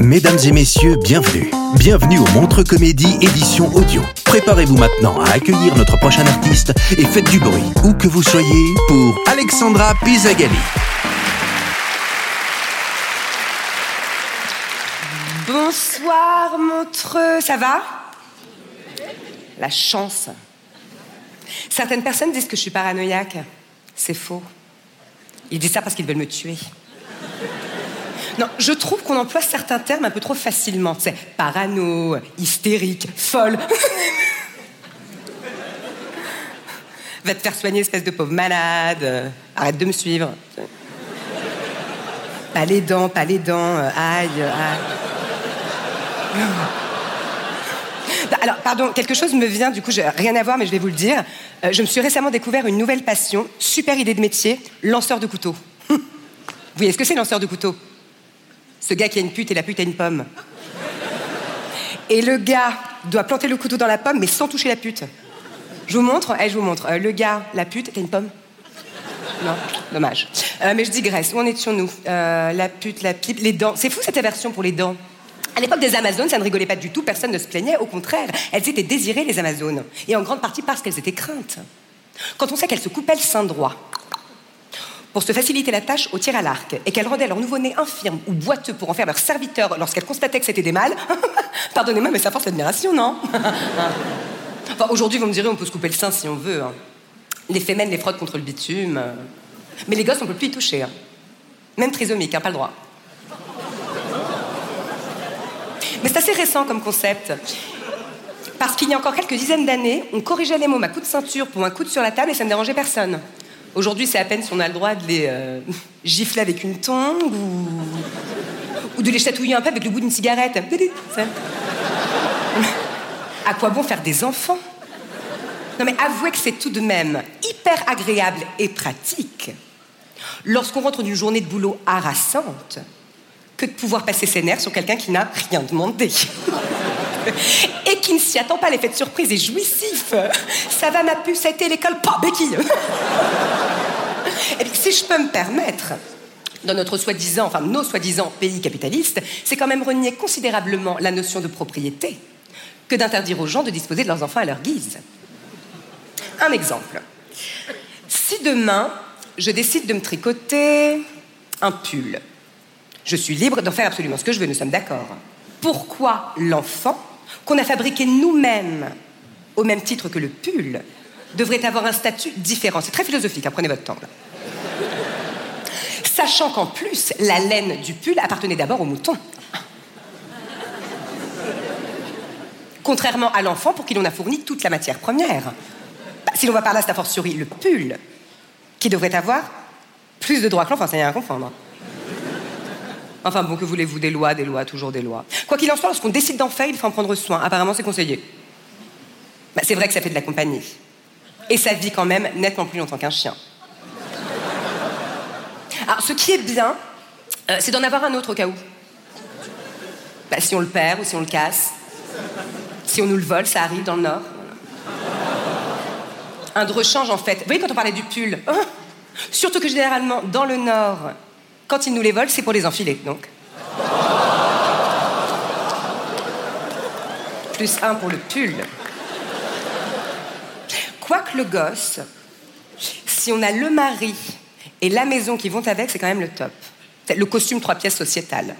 Mesdames et messieurs, bienvenue. Bienvenue au Montre Comédie édition audio. Préparez-vous maintenant à accueillir notre prochain artiste et faites du bruit, où que vous soyez, pour Alexandra Pizagali. Bonsoir Montreux, ça va? La chance. Certaines personnes disent que je suis paranoïaque. C'est faux. Ils disent ça parce qu'ils veulent me tuer. Non, je trouve qu'on emploie certains termes un peu trop facilement. C'est parano, hystérique, folle. Va te faire soigner, espèce de pauvre malade. Arrête de me suivre. Pas les dents, pas les dents. Aïe, aïe. Alors, pardon, quelque chose me vient, du coup, rien à voir, mais je vais vous le dire. Euh, je me suis récemment découvert une nouvelle passion, super idée de métier, lanceur de couteau. Vous voyez ce que c'est, lanceur de couteau Ce gars qui a une pute et la pute a une pomme. Et le gars doit planter le couteau dans la pomme, mais sans toucher la pute. Je vous montre Eh, je vous montre. Euh, le gars, la pute, t'as une pomme Non, dommage. Euh, mais je digresse. Où en étions-nous? Euh, La pute, la pipe, les dents. C'est fou cette aversion pour les dents. À l'époque des Amazones, ça ne rigolait pas du tout, personne ne se plaignait, au contraire, elles étaient désirées, les Amazones, et en grande partie parce qu'elles étaient craintes. Quand on sait qu'elles se coupaient le sein droit pour se faciliter la tâche au tir à l'arc, et qu'elles rendaient leur nouveau-né infirme ou boiteux pour en faire leur serviteur lorsqu'elles constataient que c'était des mâles, pardonnez-moi, mais ça force l'admiration, non? Enfin, aujourd'hui, vous me direz, on peut se couper le sein si on veut. hein. Les fémènes les frottent contre le bitume. euh. Mais les gosses, on peut plus y toucher. hein. Même trisomique, hein, pas le droit. Mais c'est assez récent comme concept. Parce qu'il y a encore quelques dizaines d'années, on corrigeait les mômes à coups de ceinture pour un coude sur la table et ça ne dérangeait personne. Aujourd'hui, c'est à peine si on a le droit de les euh, gifler avec une tongue ou... ou de les chatouiller un peu avec le bout d'une cigarette. À quoi bon faire des enfants? Non mais avouez que c'est tout de même hyper agréable et pratique lorsqu'on rentre d'une journée de boulot harassante que de pouvoir passer ses nerfs sur quelqu'un qui n'a rien demandé. Qui ne s'y attend pas, l'effet de surprise est jouissif. Ça va ma puce, ça a été l'école, pas béquille. Et puis, si je peux me permettre, dans notre soi-disant, enfin nos soi-disant pays capitalistes, c'est quand même renier considérablement la notion de propriété que d'interdire aux gens de disposer de leurs enfants à leur guise. Un exemple. Si demain, je décide de me tricoter un pull, je suis libre d'en faire absolument ce que je veux, nous sommes d'accord. Pourquoi l'enfant, qu'on a fabriqué nous-mêmes au même titre que le pull, devrait avoir un statut différent C'est très philosophique, hein, prenez votre temps. Sachant qu'en plus, la laine du pull appartenait d'abord au mouton. Contrairement à l'enfant pour qui l'on a fourni toute la matière première. Bah, si l'on va par là, c'est a fortiori le pull qui devrait avoir plus de droits que l'enfant, ça n'y a rien à confondre. Enfin bon, que voulez-vous Des lois, des lois, toujours des lois. Quoi qu'il en soit, lorsqu'on décide d'en faire, il faut en prendre soin. Apparemment, c'est conseillé. Bah, c'est vrai que ça fait de la compagnie. Et ça vit quand même nettement plus longtemps qu'un chien. Alors, ce qui est bien, euh, c'est d'en avoir un autre au cas où. Bah, si on le perd ou si on le casse. Si on nous le vole, ça arrive dans le Nord. Un de rechange, en fait. Vous voyez, quand on parlait du pull, hein? Surtout que généralement, dans le Nord, quand ils nous les volent, c'est pour les enfiler, donc. Plus un pour le pull. Quoique le gosse, si on a le mari et la maison qui vont avec, c'est quand même le top. Le costume trois pièces sociétal.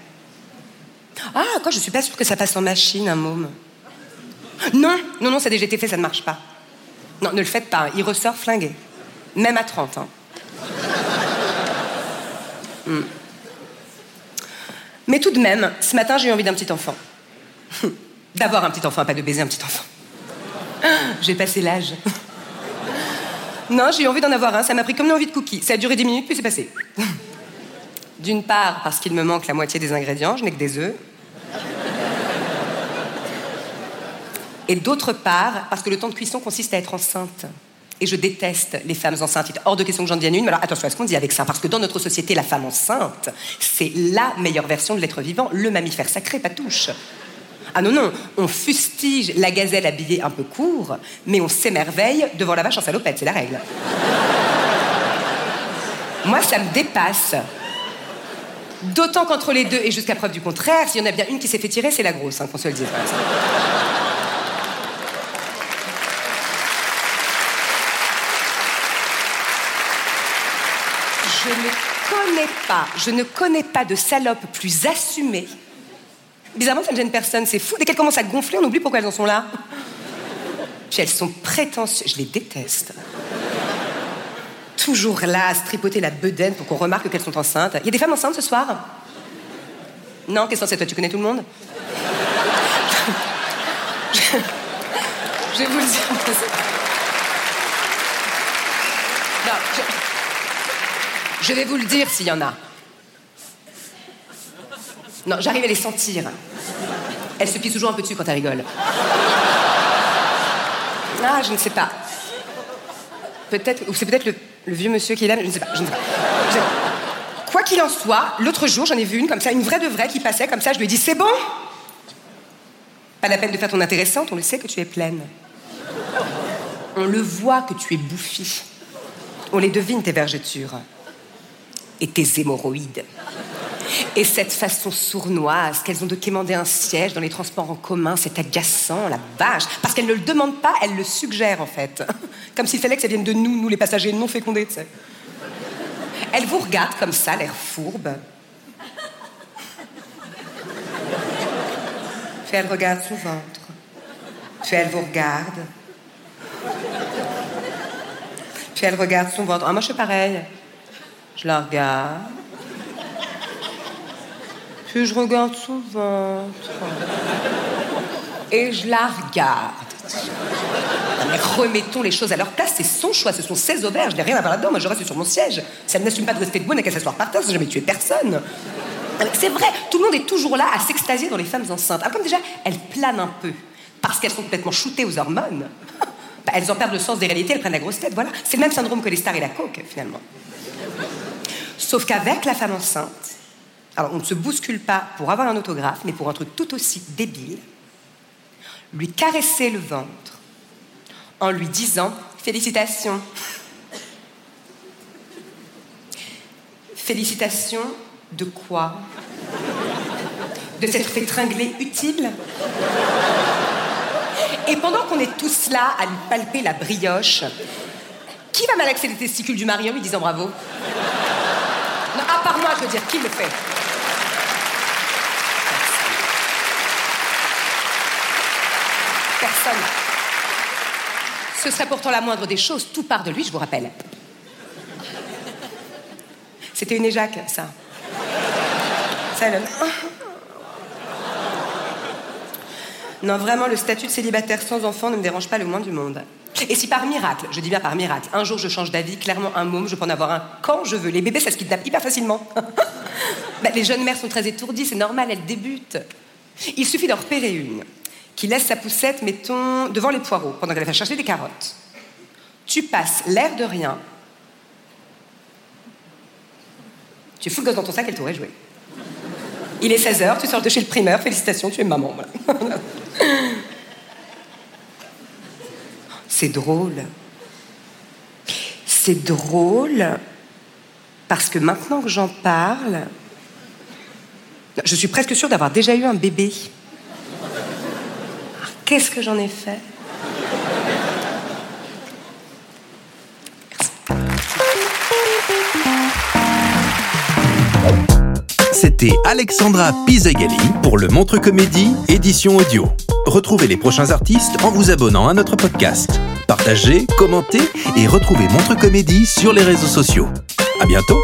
Ah, quoi, je suis pas sûre que ça passe en machine, un môme. Non, non, non, ça a déjà été fait, ça ne marche pas. Non, ne le faites pas, il ressort flingué. Même à 30 ans. Hmm. Mais tout de même, ce matin, j'ai eu envie d'un petit enfant. D'avoir un petit enfant, pas de baiser un petit enfant. J'ai passé l'âge. Non, j'ai eu envie d'en avoir un. Ça m'a pris comme une envie de cookie. Ça a duré 10 minutes, puis c'est passé. D'une part, parce qu'il me manque la moitié des ingrédients, je n'ai que des œufs. Et d'autre part, parce que le temps de cuisson consiste à être enceinte. Et je déteste les femmes enceintes. Hors de question que j'en devienne une. Mais alors attention à ce qu'on dit avec ça. Parce que dans notre société, la femme enceinte, c'est la meilleure version de l'être vivant, le mammifère sacré, pas touche. Ah non, non, on fustige la gazelle habillée un peu court, mais on s'émerveille devant la vache en salopette, c'est la règle. Moi, ça me dépasse. D'autant qu'entre les deux, et jusqu'à preuve du contraire, s'il y en a bien une qui s'est fait tirer, c'est la grosse, hein, qu'on se le dise. Je ne connais je ne connais pas de salope plus assumée. Bizarrement, ça ne gêne personne, c'est fou. Dès qu'elles commencent à gonfler, on oublie pourquoi elles en sont là. Puis elles sont prétentieuses, je les déteste. Toujours là, à se tripoter la bedaine pour qu'on remarque qu'elles sont enceintes. Il y a des femmes enceintes ce soir? Non, qu'est-ce que c'est toi Tu connais tout le monde? Je... je vais vous le dire. Non, je... Je vais vous le dire s'il y en a. Non, j'arrive à les sentir. Elle se pisse toujours un peu dessus quand elle rigole. Ah, je ne sais pas. Peut-être, ou c'est peut-être le, vieux monsieur qui mais je ne sais pas. Je ne sais pas. Quoi qu'il en soit, l'autre jour, j'en ai vu une comme ça, une vraie de vraie qui passait comme ça. Je lui ai dit C'est bon? Pas la peine de faire ton intéressante, on le sait que tu es pleine. On le voit que tu es bouffie. On les devine, tes vergetures. Et tes hémorroïdes. Et cette façon sournoise qu'elles ont de quémander un siège dans les transports en commun, c'est agaçant, la vache. Parce qu'elles ne le demandent pas, elles le suggèrent en fait. Comme s'il fallait que ça vienne de nous, nous les passagers non fécondés, tu sais. Elles vous regardent comme ça, l'air fourbe. Puis elles regardent son ventre. Puis elles vous regardent. Puis elles regardent son ventre. Ah, moi je fais pareil. Je la regarde. Puis je regarde son ventre. Et je la regarde. Mais remettons les choses à leur place, c'est son choix, ce sont ses ovaires, je n'ai rien à voir là-dedans, moi je reste sur mon siège. Si elle n'assume pas de rester debout, elle n'a qu'à s'asseoir par terre, sans jamais tuer personne. C'est vrai, tout le monde est toujours là à s'extasier dans les femmes enceintes. Ah, comme déjà, elles planent un peu, parce qu'elles sont complètement shootées aux hormones. Bah, elles en perdent le sens des réalités, elles prennent la grosse tête, voilà. C'est le même syndrome que les stars et la coke, finalement. Sauf qu'avec la femme enceinte, alors on ne se bouscule pas pour avoir un autographe, mais pour un truc tout aussi débile, lui caresser le ventre en lui disant Félicitations. Félicitations de quoi? De s'être fait tringler utile? Et pendant qu'on est tous là à lui palper la brioche, qui va malaxer les testicules du mari en lui disant bravo Non, à part moi, je veux dire, qui le fait? Personne. Ce serait pourtant la moindre des choses, tout part de lui, je vous rappelle. C'était une éjac, ça. Ça. Non, vraiment, le statut de célibataire sans enfant ne me dérange pas le moins du monde. Et si par miracle, je dis bien par miracle, un jour je change d'avis, clairement un môme, je peux en avoir un quand je veux. Les bébés, ça se kidnappe hyper facilement. Bah, les jeunes mères sont très étourdies, c'est normal, elles débutent. Il suffit d'en repérer une qui laisse sa poussette, mettons, devant les poireaux, pendant qu'elle va chercher des carottes. Tu passes l'air de rien. Tu fous le gosse dans ton sac, elle t'aurait joué. Il est 16h, tu sors de chez le primeur, félicitations, tu es maman. C'est drôle. C'est drôle parce que maintenant que j'en parle, je suis presque sûre d'avoir déjà eu un bébé. Alors, Qu'est-ce que j'en ai fait? C'était Alexandra Pizagali pour le Montre Comédie, édition audio. Retrouvez les prochains artistes en vous abonnant à notre podcast. Partagez, commentez et retrouvez Montre Comédie sur les réseaux sociaux. À bientôt!